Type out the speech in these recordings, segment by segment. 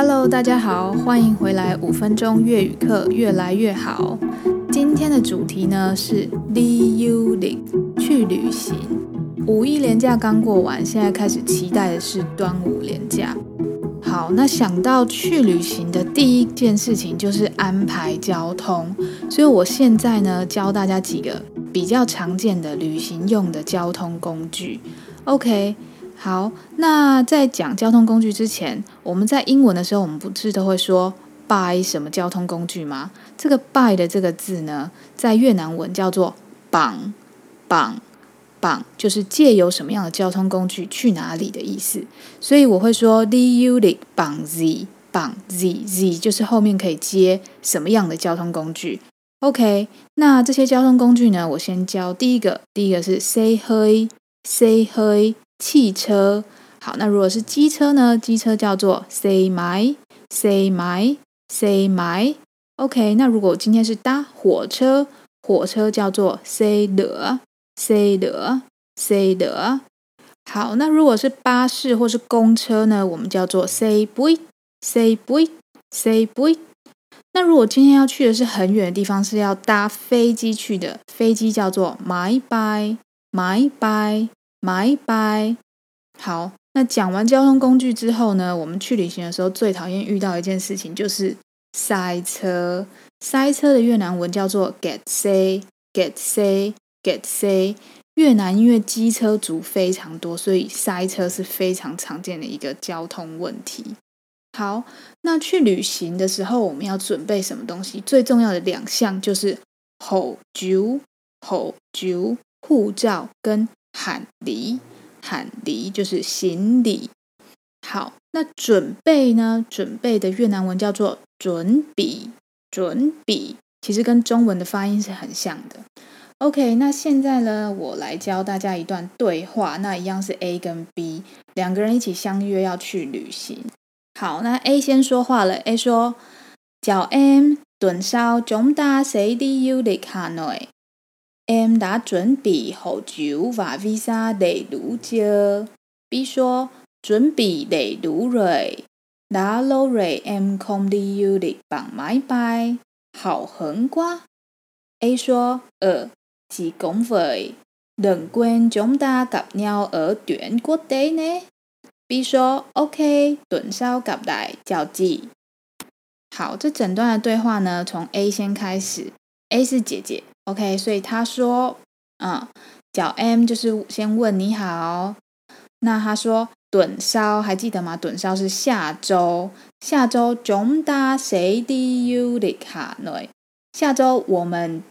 Hello，大家好，欢迎回来五分钟粤语课，越来越好。今天的主题呢是 D U L 去旅行。五一连假刚过完，现在开始期待的是端午连假。好，那想到去旅行的第一件事情就是安排交通，所以我现在呢教大家几个比较常见的旅行用的交通工具。OK。好，那在讲交通工具之前，我们在英文的时候，我们不是都会说 by 什么交通工具吗？这个 by 的这个字呢，在越南文叫做 bằng bằng bằng，就是借由什么样的交通工具去哪里的意思。所以我会说 đi du lịch bằng gì bằng gì gì，就是后面可以接什么样的交通工具。OK，那这些交通工具呢，我先教第一个，第一个是 xe hơi xe hơi。汽车，好，那如果是机车呢？机车叫做 say my say my say my。OK，。那如果今天是搭火车，火车叫做 say the say the say the。好，那如果是巴士或是公车呢？我们叫做 say boy say boy say buýt。那如果今天要去的是很远的地方，是要搭飞机去的，飞机叫做 my by my by。My by，，好，那讲完交通工具之后呢，我们去旅行的时候最讨厌遇到一件事情就是塞车。塞车的越南文叫做 kẹt xe，kẹt xe，kẹt xe。越南因为机车族非常多，所以塞车是非常常见的一个交通问题。好，那去旅行的时候我们要准备什么东西？最重要的两项就是 hộ chiếu，hộ chiếu，护照跟。行李，行李就是行李。好，那准备呢？准备的越南文叫做准备，准备，其实跟中文的发音是很像的。OK，那现在呢，我来教大家一段对话。那一样是 A 跟 B 两个人一起相约要去旅行。好，那 A 先说话了。A 说：“Chào em, tuần sau chúng ta sẽ đi du lịch Hà Nội。” Em đã chuẩn bị hộ chiếu và visa đầy đủ chưa? B 说准备 đầy đủ rồi. Đã lâu rồi em không đi du lịch bằng máy bay. Hào hứng quá. A 说呃 chị cũng vậy. Đừng quên chúng ta gặp nhau ở tuyến quốc tế nhé. B 说 OK, tuần sau gặp lại, chào chị. 好，这整段的对话呢，从 A 先开始。A 是姐姐。OK，所以他说，嗯，小 M 就是先问你好。那他说，盾烧还记得吗？盾烧是下周，下周中大谁的 u l 卡内，下周我们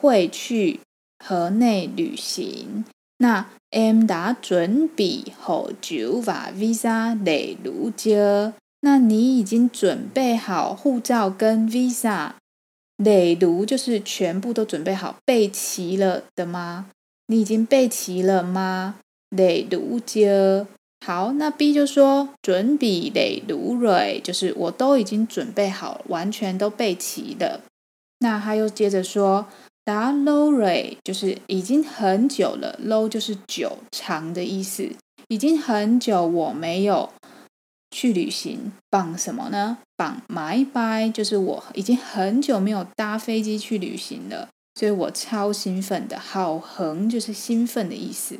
会去河内旅行。那 M 打准备好酒吧 visa 来如家。那你已经准备好护照跟 visa 累读就是全部都准备好备齐了的吗？你已经备齐了吗？累读就好。那 B 就说准备累读蕊，就是我都已经准备好，完全都备齐了。那他又接着说达 low 瑞，就是已经很久了，low 就是久长的意思，已经很久我没有。去旅行绑什么呢？绑 máy bay，就是我已经很久没有搭飞机去旅行了，所以我超兴奋的。好横就是兴奋的意思。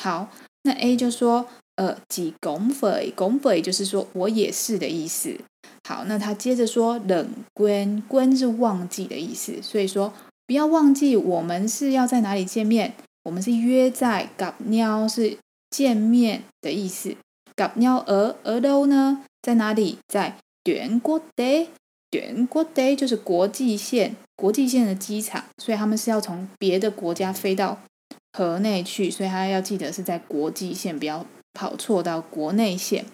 好，那 A 就说，呃，几拱北，拱北就是说我也是的意思。好，那他接着说，冷关关是忘记的意思，所以说不要忘记我们是要在哪里见面，我们是约在 gặp nhau 是见面的意思。甲鸟鹅鹅都呢？在哪里？在全国的全国的就是国际线，国际线的机场，所以他们是要从别的国家飞到河内去，所以他要记得是在国际线，不要跑错到国内线。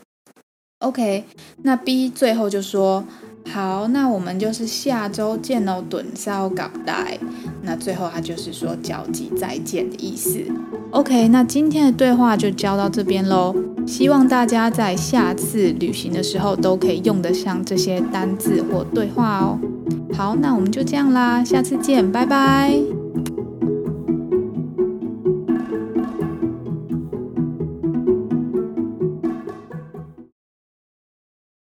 OK，那 B 最后就说。好，那我们就是下周见喽，趸烧 gặp lại。那最后他就是说交集再见的意思。OK，那今天的对话就教到这边喽。希望大家在下次旅行的时候都可以用得上这些单字或对话哦。好，那我们就这样啦，下次见，拜拜。